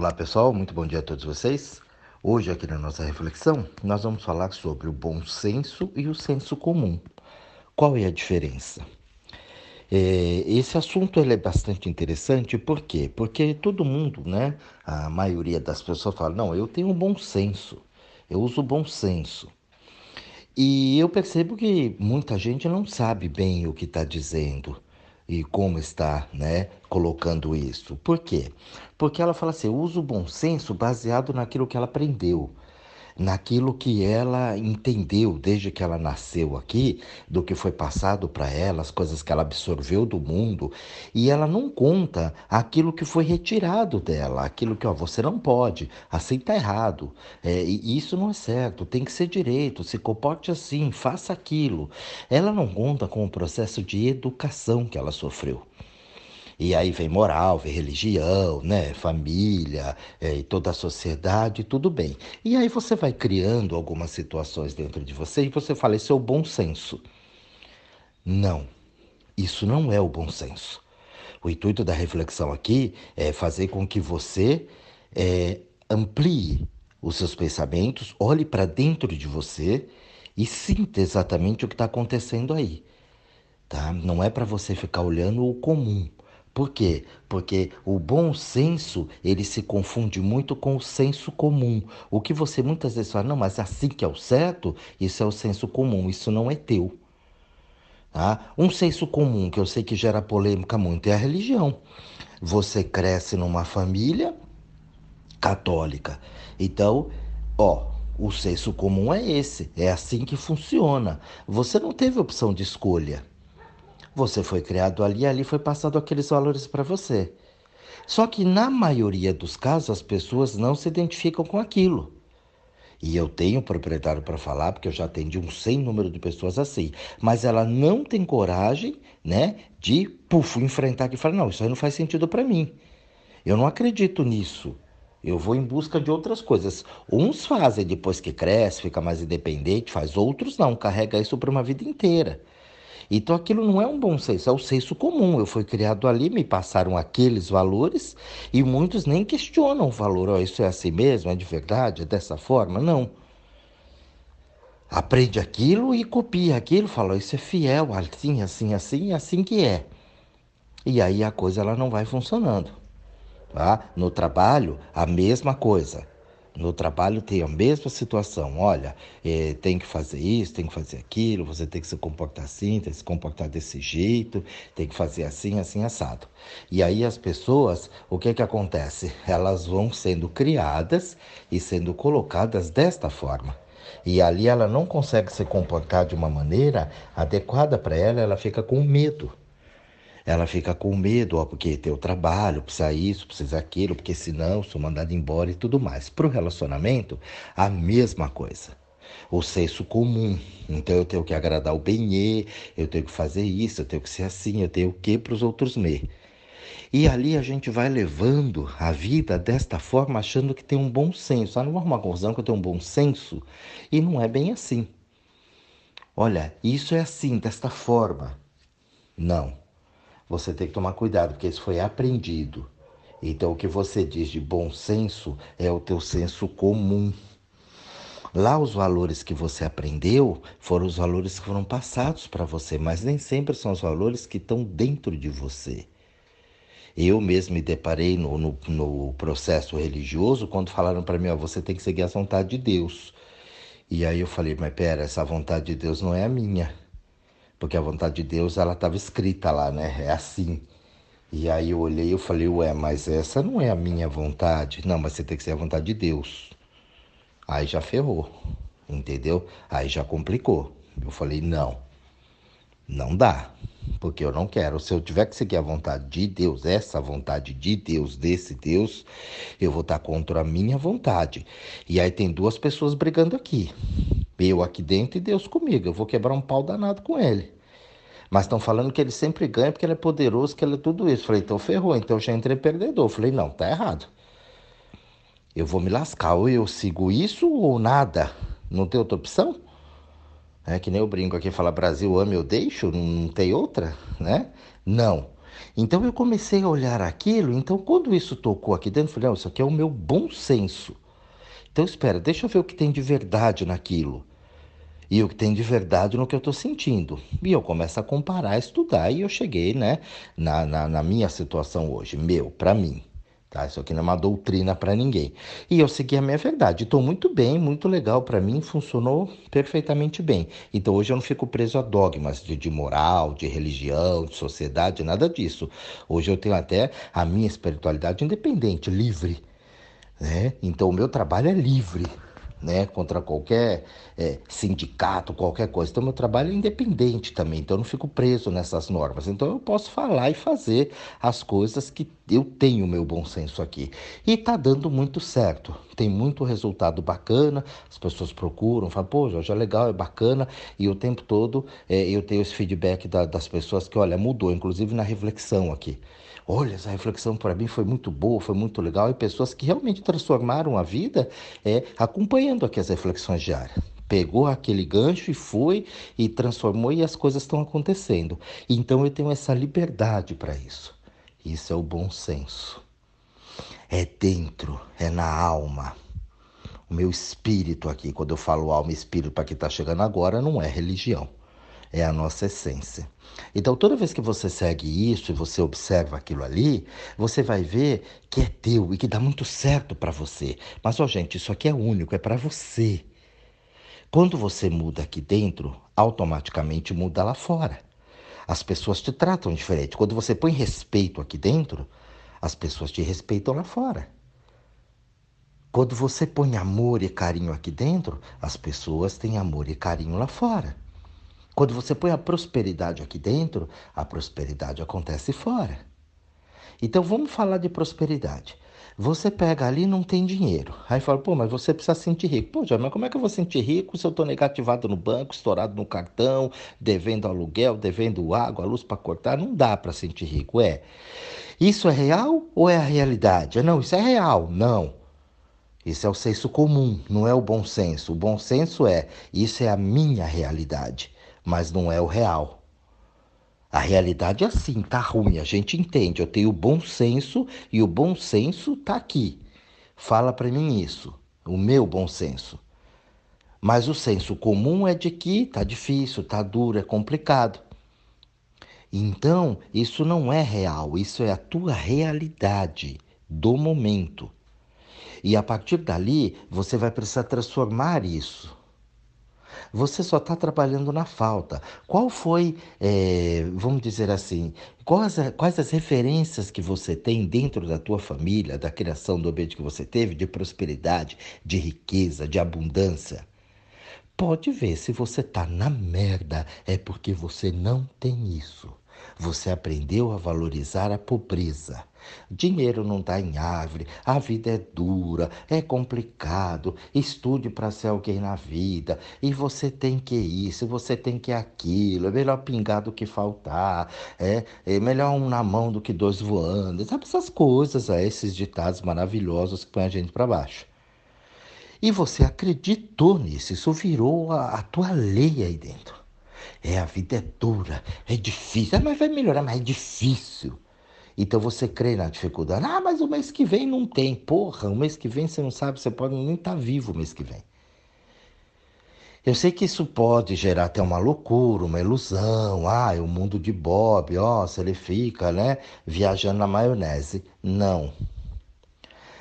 Olá pessoal, muito bom dia a todos vocês. Hoje, aqui na nossa reflexão, nós vamos falar sobre o bom senso e o senso comum. Qual é a diferença? É, esse assunto ele é bastante interessante, por quê? Porque todo mundo, né, a maioria das pessoas fala: não, eu tenho bom senso, eu uso bom senso. E eu percebo que muita gente não sabe bem o que está dizendo e como está, né, colocando isso. Por quê? Porque ela fala assim, usa o bom senso baseado naquilo que ela aprendeu naquilo que ela entendeu desde que ela nasceu aqui, do que foi passado para ela, as coisas que ela absorveu do mundo, e ela não conta aquilo que foi retirado dela, aquilo que ó, você não pode, assim está errado, é, isso não é certo, tem que ser direito, se comporte assim, faça aquilo. Ela não conta com o processo de educação que ela sofreu. E aí vem moral, vem religião, né? família é, e toda a sociedade, tudo bem. E aí você vai criando algumas situações dentro de você e você fala, isso é o bom senso. Não, isso não é o bom senso. O intuito da reflexão aqui é fazer com que você é, amplie os seus pensamentos, olhe para dentro de você e sinta exatamente o que está acontecendo aí. Tá? Não é para você ficar olhando o comum. Por quê? Porque o bom senso, ele se confunde muito com o senso comum. O que você muitas vezes fala, não, mas assim que é o certo, isso é o senso comum, isso não é teu. Tá? Um senso comum que eu sei que gera polêmica muito é a religião. Você cresce numa família católica. Então, ó, o senso comum é esse, é assim que funciona. Você não teve opção de escolha. Você foi criado ali e ali foi passado aqueles valores para você. Só que na maioria dos casos as pessoas não se identificam com aquilo. E eu tenho proprietário para falar, porque eu já atendi um sem número de pessoas assim. Mas ela não tem coragem, né, de, puf, enfrentar e falar: não, isso aí não faz sentido para mim. Eu não acredito nisso. Eu vou em busca de outras coisas. Uns fazem depois que cresce, fica mais independente, faz outros não, carrega isso para uma vida inteira. Então aquilo não é um bom senso, é o senso comum. Eu fui criado ali, me passaram aqueles valores e muitos nem questionam o valor. Oh, isso é assim mesmo? É de verdade? É dessa forma? Não. Aprende aquilo e copia aquilo, fala, isso é fiel, assim, assim, assim, assim que é. E aí a coisa ela não vai funcionando. Tá? No trabalho, a mesma coisa. No trabalho tem a mesma situação. Olha, é, tem que fazer isso, tem que fazer aquilo, você tem que se comportar assim, tem que se comportar desse jeito, tem que fazer assim, assim, assado. E aí as pessoas, o que que acontece? Elas vão sendo criadas e sendo colocadas desta forma. E ali ela não consegue se comportar de uma maneira adequada para ela, ela fica com medo ela fica com medo, ó, porque tem o trabalho, precisa isso, precisa aquilo, porque senão sou mandado embora e tudo mais. Para o relacionamento, a mesma coisa. O senso comum. Então eu tenho que agradar o benê, eu tenho que fazer isso, eu tenho que ser assim, eu tenho o que para os outros me. E ali a gente vai levando a vida desta forma, achando que tem um bom senso. Ah, não vou arrumar confusão que eu tenho um bom senso. E não é bem assim. Olha, isso é assim, desta forma. Não você tem que tomar cuidado, porque isso foi aprendido. Então, o que você diz de bom senso é o teu senso comum. Lá, os valores que você aprendeu foram os valores que foram passados para você, mas nem sempre são os valores que estão dentro de você. Eu mesmo me deparei no, no, no processo religioso quando falaram para mim: ó, você tem que seguir a vontade de Deus. E aí eu falei: mas pera, essa vontade de Deus não é a minha porque a vontade de Deus ela estava escrita lá, né? É assim. E aí eu olhei e falei, ué, mas essa não é a minha vontade. Não, mas você tem que ser a vontade de Deus. Aí já ferrou, entendeu? Aí já complicou. Eu falei, não, não dá, porque eu não quero. Se eu tiver que seguir a vontade de Deus, essa vontade de Deus, desse Deus, eu vou estar contra a minha vontade. E aí tem duas pessoas brigando aqui. Eu aqui dentro e Deus comigo. Eu vou quebrar um pau danado com ele. Mas estão falando que ele sempre ganha porque ele é poderoso, que ele é tudo isso. Falei, então ferrou, então eu já entrei perdedor. Falei, não, tá errado. Eu vou me lascar, ou eu sigo isso ou nada. Não tem outra opção? É que nem eu brinco aqui, fala Brasil, ame eu deixo, não tem outra, né? Não. Então eu comecei a olhar aquilo, então quando isso tocou aqui dentro, eu falei, oh, isso aqui é o meu bom senso. Então espera, deixa eu ver o que tem de verdade naquilo. E o que tem de verdade no que eu estou sentindo. E eu começo a comparar, a estudar, e eu cheguei né, na, na, na minha situação hoje, meu, para mim. Tá? Isso aqui não é uma doutrina para ninguém. E eu segui a minha verdade. Estou muito bem, muito legal para mim, funcionou perfeitamente bem. Então hoje eu não fico preso a dogmas de, de moral, de religião, de sociedade, nada disso. Hoje eu tenho até a minha espiritualidade independente, livre. Né? Então o meu trabalho é livre né, contra qualquer é, sindicato, qualquer coisa. Então, meu trabalho é independente também, então eu não fico preso nessas normas. Então, eu posso falar e fazer as coisas que eu tenho meu bom senso aqui. E está dando muito certo, tem muito resultado bacana, as pessoas procuram, falam, pô, Jorge, é legal, é bacana, e o tempo todo é, eu tenho esse feedback da, das pessoas que, olha, mudou, inclusive na reflexão aqui. Olha, essa reflexão para mim foi muito boa, foi muito legal, e pessoas que realmente transformaram a vida é, acompanhando aqui as reflexões diárias pegou aquele gancho e foi e transformou e as coisas estão acontecendo. Então eu tenho essa liberdade para isso. Isso é o bom senso. É dentro, é na alma. O meu espírito aqui, quando eu falo alma e espírito para quem está chegando agora, não é religião é a nossa essência. Então, toda vez que você segue isso e você observa aquilo ali, você vai ver que é teu e que dá muito certo para você. Mas, ó, gente, isso aqui é único, é para você. Quando você muda aqui dentro, automaticamente muda lá fora. As pessoas te tratam diferente. Quando você põe respeito aqui dentro, as pessoas te respeitam lá fora. Quando você põe amor e carinho aqui dentro, as pessoas têm amor e carinho lá fora. Quando você põe a prosperidade aqui dentro, a prosperidade acontece fora. Então vamos falar de prosperidade. Você pega ali e não tem dinheiro. Aí fala, pô, mas você precisa sentir rico. Pô, já, mas como é que eu vou sentir rico se eu estou negativado no banco, estourado no cartão, devendo aluguel, devendo água, luz para cortar? Não dá para sentir rico, é. Isso é real ou é a realidade? Não, isso é real. Não. Isso é o senso comum, não é o bom senso. O bom senso é, isso é a minha realidade mas não é o real. A realidade é assim, tá ruim, a gente entende. Eu tenho bom senso e o bom senso tá aqui. Fala para mim isso, o meu bom senso. Mas o senso comum é de que tá difícil, tá duro, é complicado. Então, isso não é real, isso é a tua realidade do momento. E a partir dali, você vai precisar transformar isso você só está trabalhando na falta. Qual foi, é, vamos dizer assim, quais, quais as referências que você tem dentro da tua família, da criação do ambiente que você teve, de prosperidade, de riqueza, de abundância? Pode ver, se você está na merda, é porque você não tem isso. Você aprendeu a valorizar a pobreza. Dinheiro não dá em árvore, a vida é dura, é complicado. Estude para ser alguém na vida. E você tem que isso, você tem que aquilo. É melhor pingar do que faltar. É, é melhor um na mão do que dois voando. Sabe essas coisas, é, esses ditados maravilhosos que põem a gente para baixo. E você acreditou nisso, isso virou a, a tua lei aí dentro. É, a vida é dura, é difícil. Ah, mas vai melhorar, mas é difícil. Então você crê na dificuldade. Ah, mas o mês que vem não tem. Porra, o mês que vem você não sabe, você pode nem estar tá vivo o mês que vem. Eu sei que isso pode gerar até uma loucura, uma ilusão. Ah, é o mundo de Bob, ó, se ele fica, né, viajando na maionese. Não.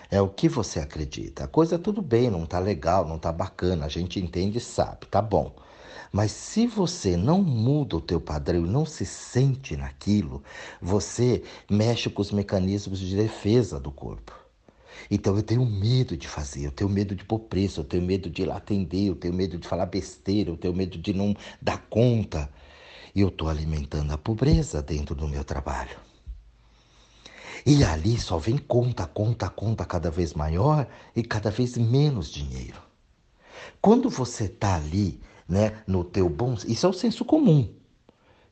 É o que você acredita. A coisa tudo bem, não tá legal, não tá bacana, a gente entende e sabe, tá bom. Mas se você não muda o teu padrão e não se sente naquilo, você mexe com os mecanismos de defesa do corpo. Então eu tenho medo de fazer, eu tenho medo de pôr preço, eu tenho medo de ir lá atender, eu tenho medo de falar besteira, eu tenho medo de não dar conta. E eu estou alimentando a pobreza dentro do meu trabalho. E ali só vem conta, conta, conta cada vez maior e cada vez menos dinheiro. Quando você está ali né, no teu bom. Isso é o senso comum.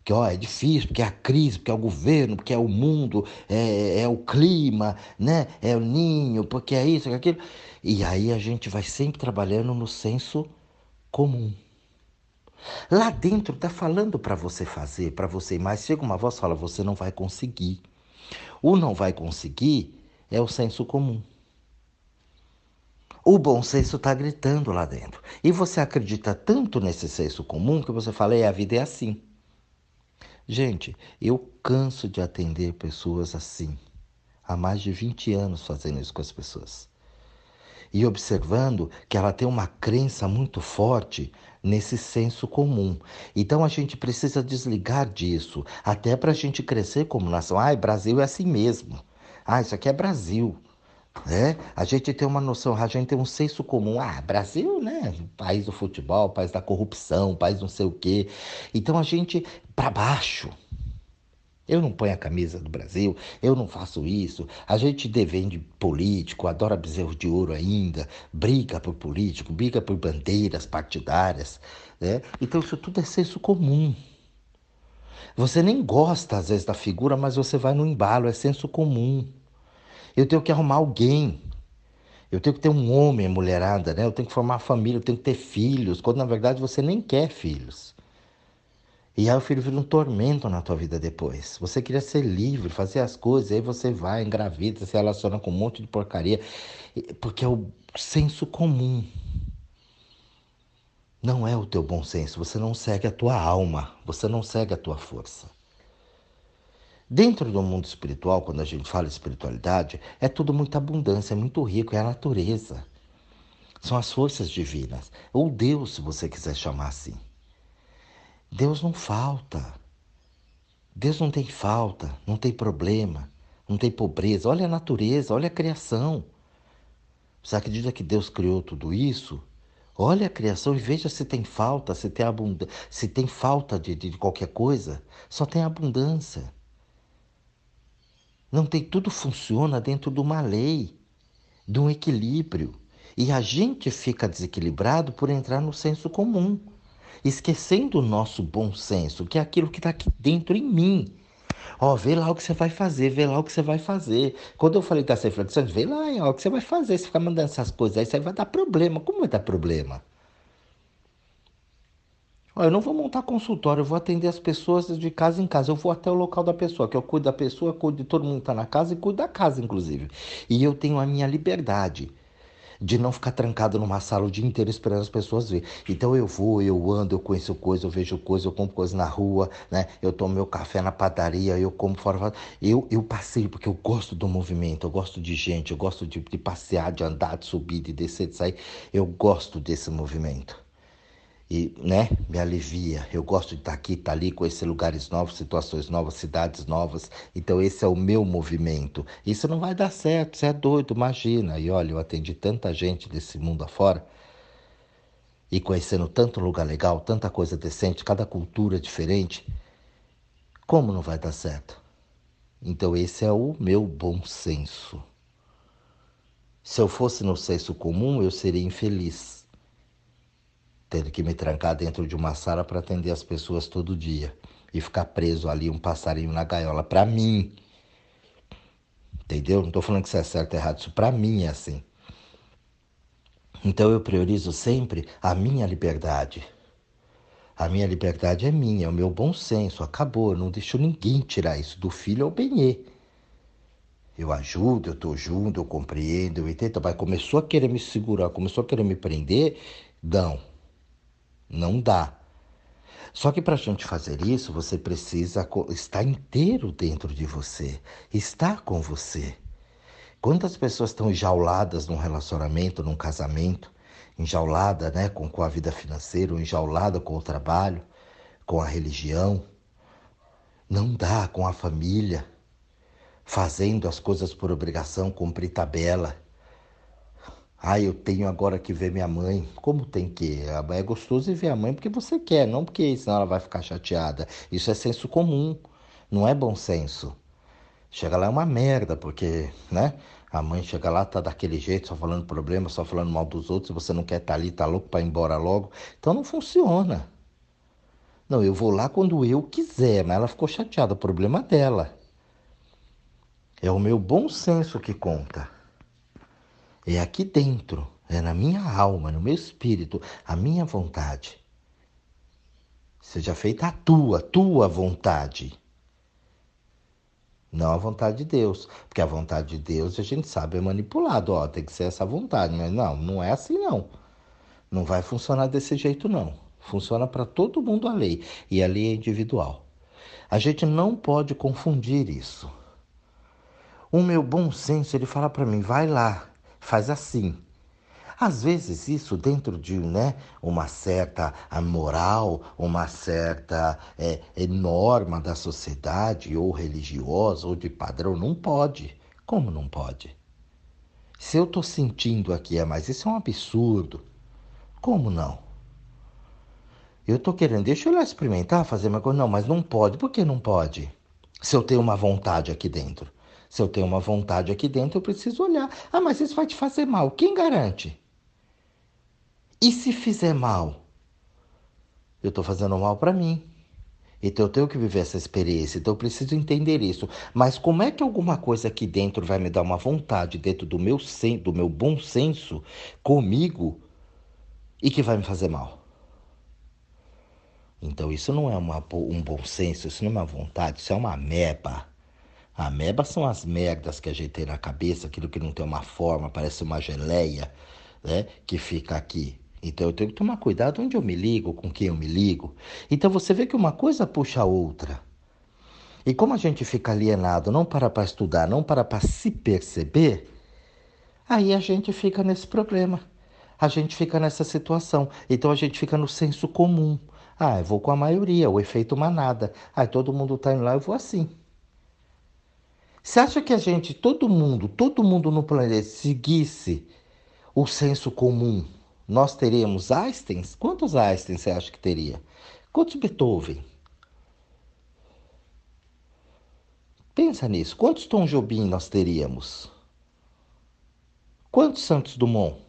Que ó, é difícil, porque é a crise, porque é o governo, porque é o mundo, é, é o clima, né? É o ninho, porque é isso, é aquilo. E aí a gente vai sempre trabalhando no senso comum. Lá dentro está falando para você fazer, para você, mas chega uma voz e fala: você não vai conseguir. O não vai conseguir é o senso comum. O bom senso está gritando lá dentro. E você acredita tanto nesse senso comum que você fala: é, a vida é assim. Gente, eu canso de atender pessoas assim. Há mais de 20 anos fazendo isso com as pessoas. E observando que ela tem uma crença muito forte nesse senso comum. Então a gente precisa desligar disso, até para a gente crescer como nação. Ai, Brasil é assim mesmo. Ah, isso aqui é Brasil. É, a gente tem uma noção, a gente tem um senso comum. Ah, Brasil, né? País do futebol, país da corrupção, país não sei o quê. Então a gente, para baixo. Eu não ponho a camisa do Brasil, eu não faço isso. A gente defende político, adora bezerro de ouro ainda, briga por político, briga por bandeiras partidárias. Né? Então isso tudo é senso comum. Você nem gosta às vezes da figura, mas você vai no embalo, é senso comum. Eu tenho que arrumar alguém. Eu tenho que ter um homem, mulherada, né? Eu tenho que formar família, eu tenho que ter filhos, quando na verdade você nem quer filhos. E aí o filho vira um tormento na tua vida depois. Você queria ser livre, fazer as coisas, aí você vai, engravida, se relaciona com um monte de porcaria, porque é o senso comum. Não é o teu bom senso, você não segue a tua alma, você não segue a tua força. Dentro do mundo espiritual, quando a gente fala espiritualidade, é tudo muita abundância, é muito rico, é a natureza. São as forças divinas, ou Deus, se você quiser chamar assim. Deus não falta. Deus não tem falta, não tem problema, não tem pobreza. Olha a natureza, olha a criação. Você acredita que Deus criou tudo isso? Olha a criação e veja se tem falta, se tem, abund... se tem falta de, de qualquer coisa. Só tem abundância. Não tem tudo funciona dentro de uma lei, de um equilíbrio. E a gente fica desequilibrado por entrar no senso comum esquecendo o nosso bom senso, que é aquilo que está aqui dentro em mim. Ó, vê lá o que você vai fazer, vê lá o que você vai fazer. Quando eu falei das reflexões, vê lá ó, o que você vai fazer. Se ficar mandando essas coisas aí, aí vai dar problema. Como vai dar problema? Ó, eu não vou montar consultório, eu vou atender as pessoas de casa em casa. Eu vou até o local da pessoa, que eu cuido da pessoa, cuido de todo mundo que está na casa e cuido da casa, inclusive. E eu tenho a minha liberdade de não ficar trancado numa sala o dia inteiro esperando as pessoas ver. Então eu vou, eu ando, eu conheço coisa, eu vejo coisa, eu compro coisa na rua, né? Eu tomo meu café na padaria, eu como fora. Eu, eu passeio porque eu gosto do movimento, eu gosto de gente, eu gosto de, de passear, de andar, de subir, de descer, de sair. Eu gosto desse movimento e né, me alivia. Eu gosto de estar aqui, estar ali, conhecer lugares novos, situações novas, cidades novas. Então esse é o meu movimento. Isso não vai dar certo, você é doido, imagina. E olha, eu atendi tanta gente desse mundo afora e conhecendo tanto lugar legal, tanta coisa decente, cada cultura diferente. Como não vai dar certo? Então esse é o meu bom senso. Se eu fosse no senso comum, eu seria infeliz tendo que me trancar dentro de uma sala para atender as pessoas todo dia e ficar preso ali um passarinho na gaiola para mim. Entendeu? Não estou falando que isso é certo ou errado, isso para mim é assim. Então eu priorizo sempre a minha liberdade. A minha liberdade é minha, é o meu bom senso, acabou. Eu não deixo ninguém tirar isso do filho ao benê. Eu ajudo, eu estou junto, eu compreendo, eu entendo. Mas começou a querer me segurar, começou a querer me prender, não. Não dá. Só que para a gente fazer isso, você precisa estar inteiro dentro de você, estar com você. Quantas pessoas estão enjauladas num relacionamento, num casamento, enjaulada né, com, com a vida financeira, enjaulada com o trabalho, com a religião? Não dá com a família, fazendo as coisas por obrigação, cumprir tabela ah, eu tenho agora que ver minha mãe. Como tem que? É gostoso ver a mãe porque você quer, não porque senão ela vai ficar chateada. Isso é senso comum, não é bom senso. Chega lá é uma merda, porque, né? A mãe chega lá, tá daquele jeito, só falando problema, só falando mal dos outros, você não quer estar tá ali, tá louco para ir embora logo. Então não funciona. Não, eu vou lá quando eu quiser, mas ela ficou chateada, o problema dela. É o meu bom senso que conta. É aqui dentro, é na minha alma, no meu espírito, a minha vontade. Seja feita a tua, tua vontade. Não a vontade de Deus. Porque a vontade de Deus a gente sabe é manipulado. Ó, tem que ser essa vontade. Mas não, não é assim não. Não vai funcionar desse jeito não. Funciona para todo mundo a lei. E a lei é individual. A gente não pode confundir isso. O meu bom senso, ele fala para mim, vai lá, faz assim. Às vezes isso dentro de né, uma certa moral, uma certa é, é, norma da sociedade, ou religiosa, ou de padrão, não pode. Como não pode? Se eu estou sentindo aqui, é, mas isso é um absurdo. Como não? Eu estou querendo, deixa eu lá experimentar, fazer uma coisa. Não, mas não pode. Por que não pode? Se eu tenho uma vontade aqui dentro. Se eu tenho uma vontade aqui dentro, eu preciso olhar. Ah, mas isso vai te fazer mal. Quem garante? E se fizer mal? Eu estou fazendo mal para mim. Então eu tenho que viver essa experiência, então eu preciso entender isso. Mas como é que alguma coisa aqui dentro vai me dar uma vontade dentro do meu sen do meu bom senso comigo e que vai me fazer mal? Então isso não é uma, um bom senso, isso não é uma vontade, isso é uma ameba. Ameba são as merdas que a gente tem na cabeça, aquilo que não tem uma forma, parece uma geleia, né, que fica aqui. Então eu tenho que tomar cuidado onde eu me ligo, com quem eu me ligo. Então você vê que uma coisa puxa a outra. E como a gente fica alienado, não para para estudar, não para para se perceber, aí a gente fica nesse problema. A gente fica nessa situação. Então a gente fica no senso comum. Ah, eu vou com a maioria, o efeito manada. Ah, todo mundo está indo lá, eu vou assim. Você acha que a gente, todo mundo, todo mundo no planeta seguisse o senso comum, nós teríamos Einstein? Quantos Einstein você acha que teria? Quantos Beethoven? Pensa nisso. Quantos Tom Jobim nós teríamos? Quantos Santos Dumont?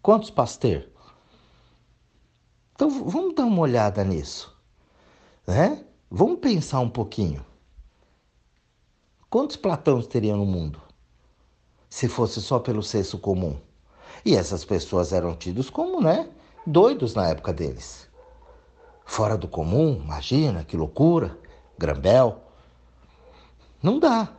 Quantos Pasteur? Então vamos dar uma olhada nisso, né? Vamos pensar um pouquinho. Quantos Platões teriam no mundo? Se fosse só pelo senso comum. E essas pessoas eram tidos como, né, doidos na época deles. Fora do comum, imagina, que loucura, Grambel. Não dá.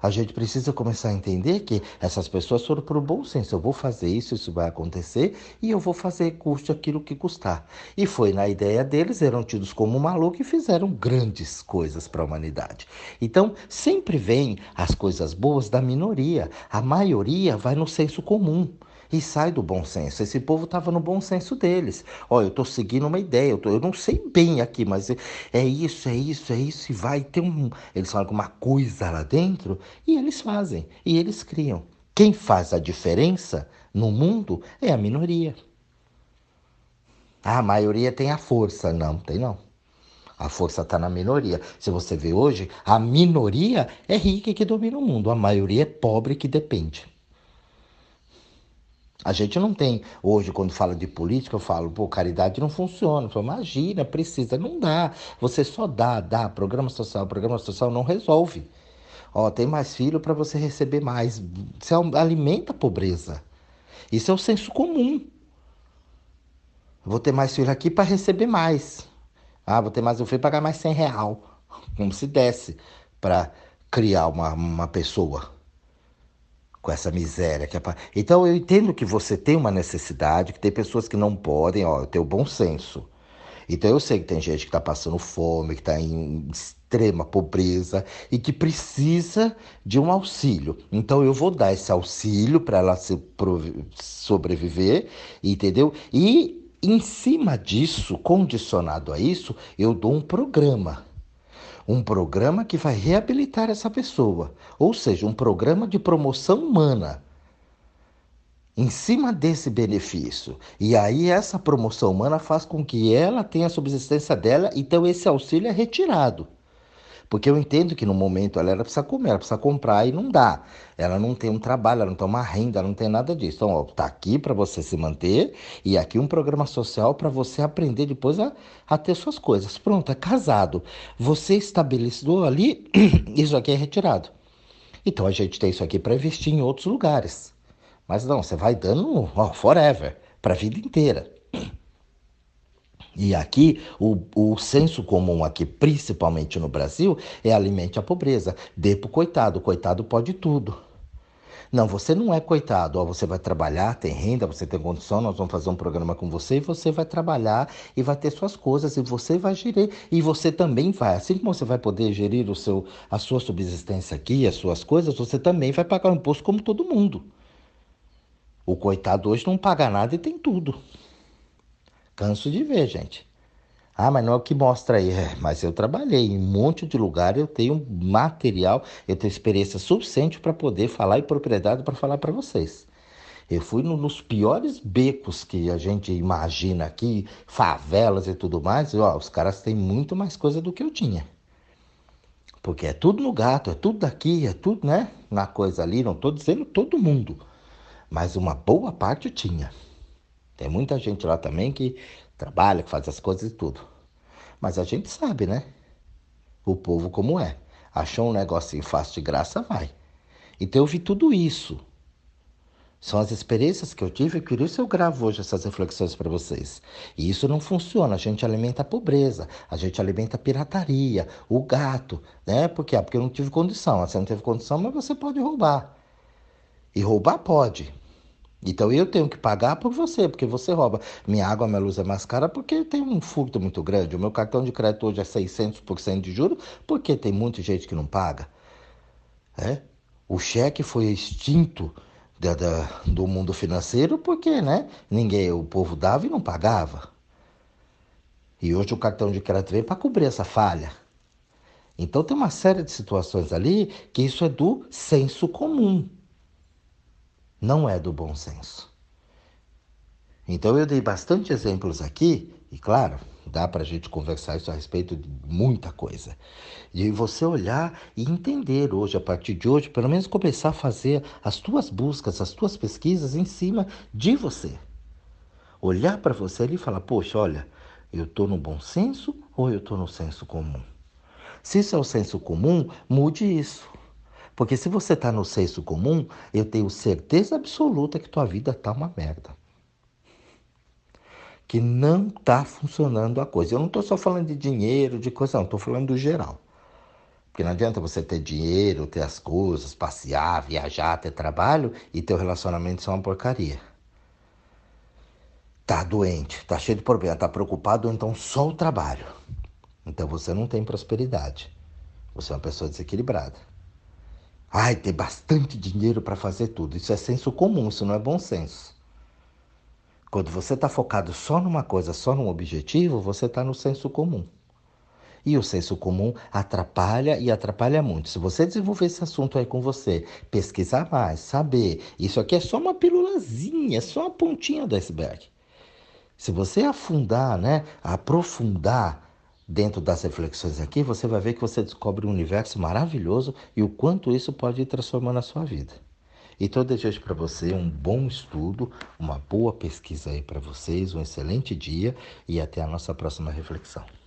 A gente precisa começar a entender que essas pessoas foram por bom senso. Eu vou fazer isso, isso vai acontecer e eu vou fazer custe aquilo que custar. E foi na ideia deles, eram tidos como maluco e fizeram grandes coisas para a humanidade. Então, sempre vem as coisas boas da minoria. A maioria vai no senso comum e sai do bom senso. Esse povo estava no bom senso deles. Olha, eu estou seguindo uma ideia, eu, tô, eu não sei bem aqui, mas é, isso, é isso, é isso, e vai ter um. Eles falam uma coisa lá dentro e eles fazem, e eles criam. Quem faz a diferença no mundo é a minoria. A maioria tem a força. Não, tem não. A força está na minoria. Se você vê hoje, a minoria é rica que domina o mundo. A maioria é pobre que depende. A gente não tem, hoje, quando fala de política, eu falo, pô, caridade não funciona. Falo, imagina, precisa, não dá. Você só dá, dá. Programa social, programa social não resolve. Ó, tem mais filho para você receber mais. Você alimenta a pobreza. Isso é o senso comum. Vou ter mais filho aqui para receber mais. Ah, vou ter mais um filho para pagar mais 100 real. Como se desse para criar uma, uma pessoa com essa miséria. Que é. Então eu entendo que você tem uma necessidade, que tem pessoas que não podem, ó, ter o bom senso. Então eu sei que tem gente que está passando fome, que está em extrema pobreza e que precisa de um auxílio. Então eu vou dar esse auxílio para ela se sobreviver, entendeu? E em cima disso, condicionado a isso, eu dou um programa um programa que vai reabilitar essa pessoa, ou seja, um programa de promoção humana em cima desse benefício. E aí essa promoção humana faz com que ela tenha a subsistência dela, então esse auxílio é retirado. Porque eu entendo que no momento ela, ela precisa comer, ela precisa comprar e não dá. Ela não tem um trabalho, ela não tem uma renda, ela não tem nada disso. Então, ó, tá aqui para você se manter e aqui um programa social para você aprender depois a, a ter suas coisas. Pronto, é casado. Você estabeleceu ali, isso aqui é retirado. Então a gente tem isso aqui para investir em outros lugares. Mas não, você vai dando ó, forever, para a vida inteira. E aqui, o, o senso comum aqui, principalmente no Brasil, é alimente a pobreza. Dê pro coitado, o coitado pode tudo. Não, você não é coitado. Ó, você vai trabalhar, tem renda, você tem condição, nós vamos fazer um programa com você e você vai trabalhar e vai ter suas coisas e você vai gerir. E você também vai, assim como você vai poder gerir o seu, a sua subsistência aqui, as suas coisas, você também vai pagar o imposto como todo mundo. O coitado hoje não paga nada e tem tudo. Canso de ver, gente. Ah, mas não é o que mostra aí. É, mas eu trabalhei em um monte de lugar, eu tenho material, eu tenho experiência suficiente para poder falar e propriedade para falar para vocês. Eu fui no, nos piores becos que a gente imagina aqui, favelas e tudo mais, e, ó, os caras têm muito mais coisa do que eu tinha. Porque é tudo no gato, é tudo daqui, é tudo, né? Na coisa ali, não estou dizendo todo mundo, mas uma boa parte tinha. Tem muita gente lá também que trabalha, que faz as coisas e tudo. Mas a gente sabe, né? O povo como é. Achou um negocinho fácil de graça, vai. Então eu vi tudo isso. São as experiências que eu tive, por isso eu gravo hoje essas reflexões para vocês. E isso não funciona. A gente alimenta a pobreza, a gente alimenta a pirataria, o gato, né? Por quê? Porque eu não tive condição. Você não teve condição, mas você pode roubar. E roubar pode. Então eu tenho que pagar por você, porque você rouba. Minha água, minha luz é mais cara porque tem um furto muito grande. O meu cartão de crédito hoje é 600% de juros porque tem muita gente que não paga. É? O cheque foi extinto da, da, do mundo financeiro porque né, ninguém, o povo dava e não pagava. E hoje o cartão de crédito veio para cobrir essa falha. Então tem uma série de situações ali que isso é do senso comum não é do bom senso. Então eu dei bastante exemplos aqui, e claro, dá para a gente conversar isso a respeito de muita coisa. De você olhar e entender hoje, a partir de hoje, pelo menos começar a fazer as tuas buscas, as tuas pesquisas em cima de você. Olhar para você ali e falar, poxa, olha, eu estou no bom senso ou eu estou no senso comum? Se isso é o senso comum, mude isso. Porque se você está no senso comum, eu tenho certeza absoluta que tua vida está uma merda. Que não está funcionando a coisa. Eu não estou só falando de dinheiro, de coisa, não. Estou falando do geral. Porque não adianta você ter dinheiro, ter as coisas, passear, viajar, ter trabalho e teu relacionamento ser uma porcaria. Tá doente, tá cheio de problema, tá preocupado, então só o trabalho. Então você não tem prosperidade. Você é uma pessoa desequilibrada. Ai, ter bastante dinheiro para fazer tudo. Isso é senso comum, isso não é bom senso. Quando você está focado só numa coisa, só num objetivo, você está no senso comum. E o senso comum atrapalha e atrapalha muito. Se você desenvolver esse assunto aí com você, pesquisar mais, saber, isso aqui é só uma pílulazinha, é só uma pontinha do iceberg. Se você afundar, né, aprofundar dentro das reflexões aqui, você vai ver que você descobre um universo maravilhoso e o quanto isso pode ir transformando a sua vida. Então eu desejo para você um bom estudo, uma boa pesquisa aí para vocês, um excelente dia e até a nossa próxima reflexão.